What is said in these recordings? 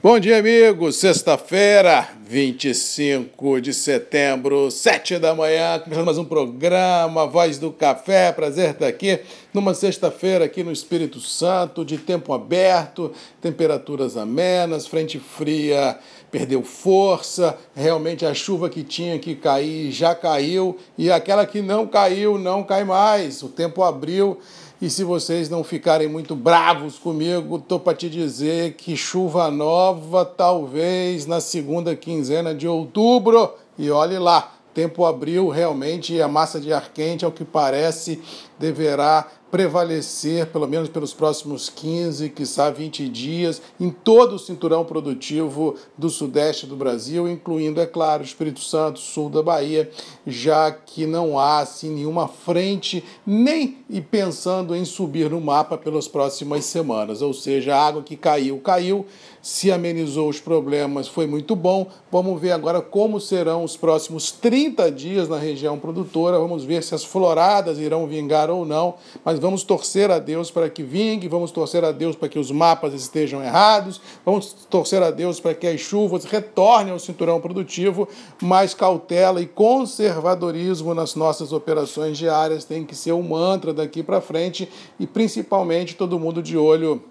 Bom dia, amigos. Sexta-feira, 25 de setembro, 7 da manhã, começando mais um programa Voz do Café. Prazer estar aqui numa sexta-feira aqui no Espírito Santo, de tempo aberto, temperaturas amenas, frente fria perdeu força, realmente a chuva que tinha que cair já caiu e aquela que não caiu não cai mais. O tempo abriu e se vocês não ficarem muito bravos comigo, estou para te dizer que chuva nova talvez na segunda quinzena de outubro. E olhe lá, tempo abriu realmente a massa de ar quente, ao que parece, deverá prevalecer, pelo menos pelos próximos 15, quiçá 20 dias, em todo o cinturão produtivo do sudeste do Brasil, incluindo, é claro, Espírito Santo, sul da Bahia, já que não há assim, nenhuma frente, nem e pensando em subir no mapa pelas próximas semanas. Ou seja, a água que caiu, caiu, se amenizou os problemas, foi muito bom. Vamos ver agora como serão os próximos 30 dias na região produtora, vamos ver se as floradas irão vingar ou não, mas vamos torcer a Deus para que vingue, vamos torcer a Deus para que os mapas estejam errados, vamos torcer a Deus para que as chuvas retornem ao cinturão produtivo, mas cautela e conservadorismo nas nossas operações diárias tem que ser o um mantra daqui para frente e principalmente todo mundo de olho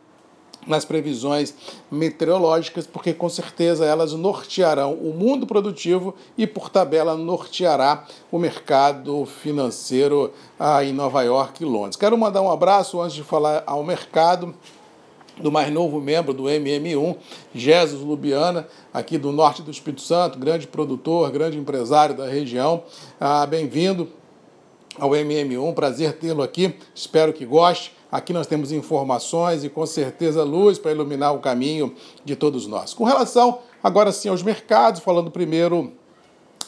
nas previsões meteorológicas, porque com certeza elas nortearão o mundo produtivo e, por tabela, norteará o mercado financeiro ah, em Nova York e Londres. Quero mandar um abraço antes de falar ao mercado do mais novo membro do MM1, Jesus Lubiana, aqui do norte do Espírito Santo, grande produtor, grande empresário da região. Ah, Bem-vindo ao MM1, prazer tê-lo aqui, espero que goste. Aqui nós temos informações e com certeza luz para iluminar o caminho de todos nós. Com relação agora sim aos mercados, falando primeiro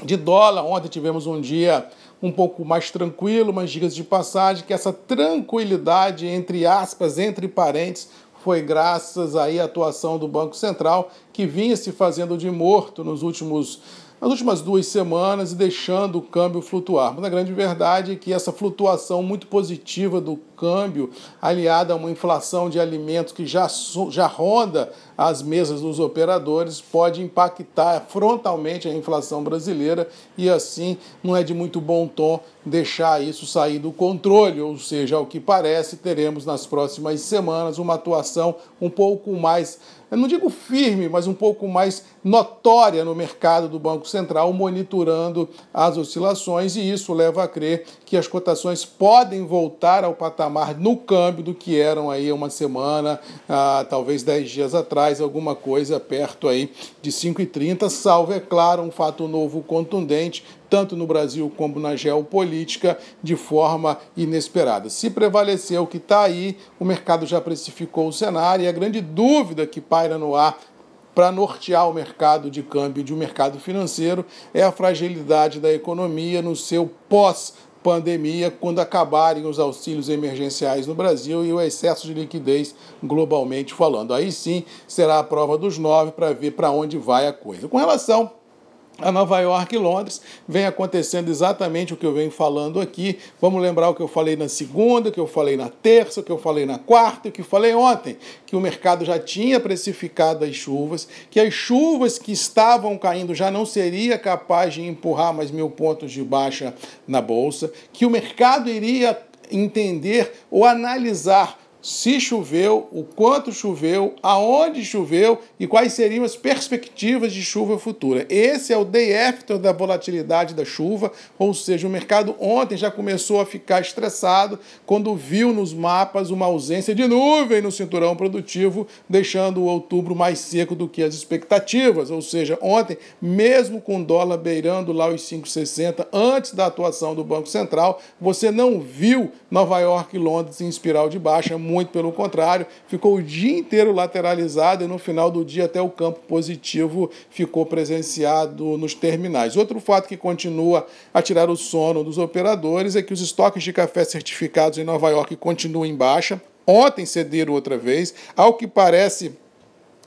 de dólar, ontem tivemos um dia um pouco mais tranquilo, mas digas de passagem que essa tranquilidade entre aspas, entre parentes, foi graças aí à atuação do Banco Central, que vinha se fazendo de morto nos últimos nas últimas duas semanas e deixando o câmbio flutuar. Mas a grande verdade é que essa flutuação muito positiva do câmbio, aliada a uma inflação de alimentos que já, já ronda as mesas dos operadores, pode impactar frontalmente a inflação brasileira e assim não é de muito bom tom deixar isso sair do controle, ou seja, ao que parece, teremos nas próximas semanas uma atuação um pouco mais não digo firme, mas um pouco mais notória no mercado do Banco Central, monitorando as oscilações, e isso leva a crer que as cotações podem voltar ao patamar no câmbio do que eram aí uma semana, ah, talvez dez dias atrás, alguma coisa perto aí de 5,30, salvo, é claro, um fato novo contundente, tanto no Brasil como na geopolítica, de forma inesperada. Se prevalecer o que está aí, o mercado já precificou o cenário e a grande dúvida que paira no ar para nortear o mercado de câmbio de um mercado financeiro é a fragilidade da economia no seu pós pandemia, quando acabarem os auxílios emergenciais no Brasil e o excesso de liquidez globalmente falando. Aí sim será a prova dos nove para ver para onde vai a coisa. Com relação a Nova York e Londres, vem acontecendo exatamente o que eu venho falando aqui. Vamos lembrar o que eu falei na segunda, o que eu falei na terça, o que eu falei na quarta o que eu falei ontem, que o mercado já tinha precificado as chuvas, que as chuvas que estavam caindo já não seria capaz de empurrar mais mil pontos de baixa na bolsa, que o mercado iria entender ou analisar se choveu, o quanto choveu, aonde choveu e quais seriam as perspectivas de chuva futura. Esse é o day after da volatilidade da chuva, ou seja, o mercado ontem já começou a ficar estressado quando viu nos mapas uma ausência de nuvem no cinturão produtivo, deixando o outubro mais seco do que as expectativas. Ou seja, ontem, mesmo com o dólar beirando lá os 5,60 antes da atuação do Banco Central, você não viu Nova York e Londres em espiral de baixa muito pelo contrário, ficou o dia inteiro lateralizado e no final do dia até o campo positivo ficou presenciado nos terminais. Outro fato que continua a tirar o sono dos operadores é que os estoques de café certificados em Nova York continuam em baixa. Ontem cederam outra vez, ao que parece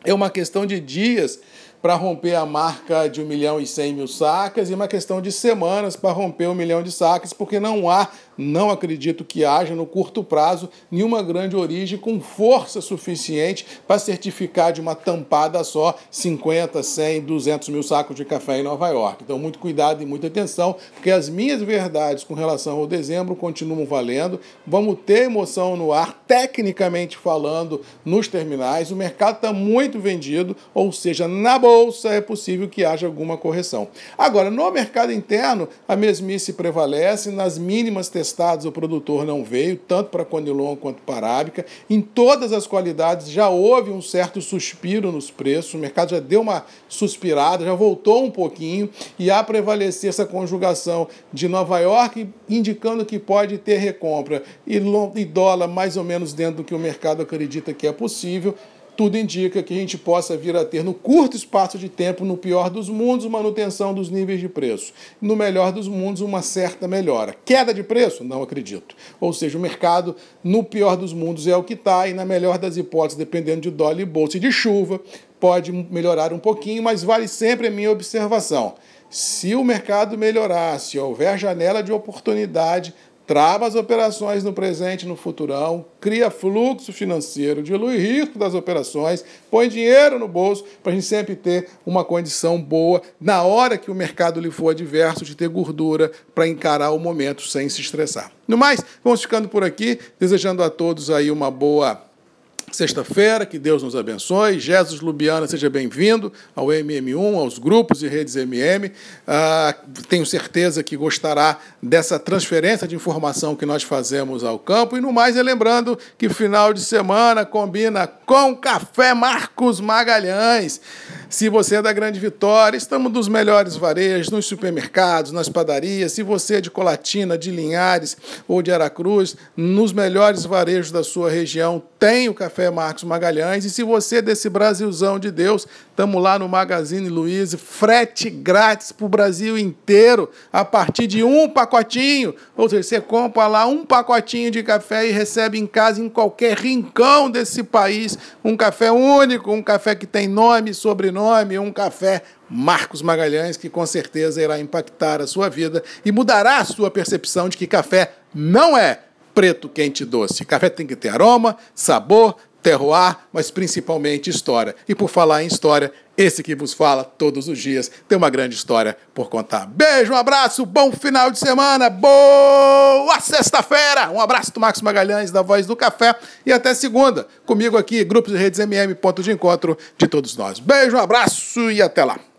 é uma questão de dias para romper a marca de 1 milhão e 100 mil sacas e uma questão de semanas para romper um milhão de sacas, porque não há não acredito que haja no curto prazo nenhuma grande origem com força suficiente para certificar de uma tampada só 50, 100, 200 mil sacos de café em Nova York. Então, muito cuidado e muita atenção, porque as minhas verdades com relação ao dezembro continuam valendo. Vamos ter emoção no ar, tecnicamente falando, nos terminais. O mercado está muito vendido, ou seja, na bolsa é possível que haja alguma correção. Agora, no mercado interno, a mesmice prevalece. Nas mínimas testadas, o produtor não veio, tanto para Conilon quanto para Arábica. Em todas as qualidades já houve um certo suspiro nos preços, o mercado já deu uma suspirada, já voltou um pouquinho, e há prevalecer essa conjugação de Nova York indicando que pode ter recompra e dólar mais ou menos dentro do que o mercado acredita que é possível tudo indica que a gente possa vir a ter, no curto espaço de tempo, no pior dos mundos, manutenção dos níveis de preço. No melhor dos mundos, uma certa melhora. Queda de preço? Não acredito. Ou seja, o mercado, no pior dos mundos, é o que está, e na melhor das hipóteses, dependendo de dólar e bolsa e de chuva, pode melhorar um pouquinho, mas vale sempre a minha observação. Se o mercado melhorar, se houver janela de oportunidade, trava as operações no presente e no futurão, cria fluxo financeiro, dilui risco das operações, põe dinheiro no bolso para a gente sempre ter uma condição boa na hora que o mercado lhe for adverso, de ter gordura para encarar o momento sem se estressar. No mais, vamos ficando por aqui, desejando a todos aí uma boa sexta-feira, que Deus nos abençoe. Jesus Lubiana, seja bem-vindo ao MM1, aos grupos e redes MM. Ah, tenho certeza que gostará dessa transferência de informação que nós fazemos ao campo. E no mais, é lembrando que final de semana combina com Café Marcos Magalhães. Se você é da Grande Vitória, estamos nos melhores varejos, nos supermercados, nas padarias. Se você é de Colatina, de Linhares ou de Aracruz, nos melhores varejos da sua região, tem o Café Marcos Magalhães. E se você é desse Brasilzão de Deus, estamos lá no Magazine Luiz, frete grátis para o Brasil inteiro, a partir de um pacotinho. Ou seja, você compra lá um pacotinho de café e recebe em casa, em qualquer rincão desse país, um café único, um café que tem nome, sobrenome nome, um café Marcos Magalhães, que com certeza irá impactar a sua vida e mudará a sua percepção de que café não é preto, quente e doce. Café tem que ter aroma, sabor, terroir, mas principalmente história. E por falar em história, esse que vos fala todos os dias tem uma grande história por contar. Beijo, um abraço, bom final de semana, boa sexta-feira. Um abraço do Marcos Magalhães, da Voz do Café, e até segunda, comigo aqui, Grupos de Redes MM, ponto de encontro de todos nós. Beijo, um abraço e até lá.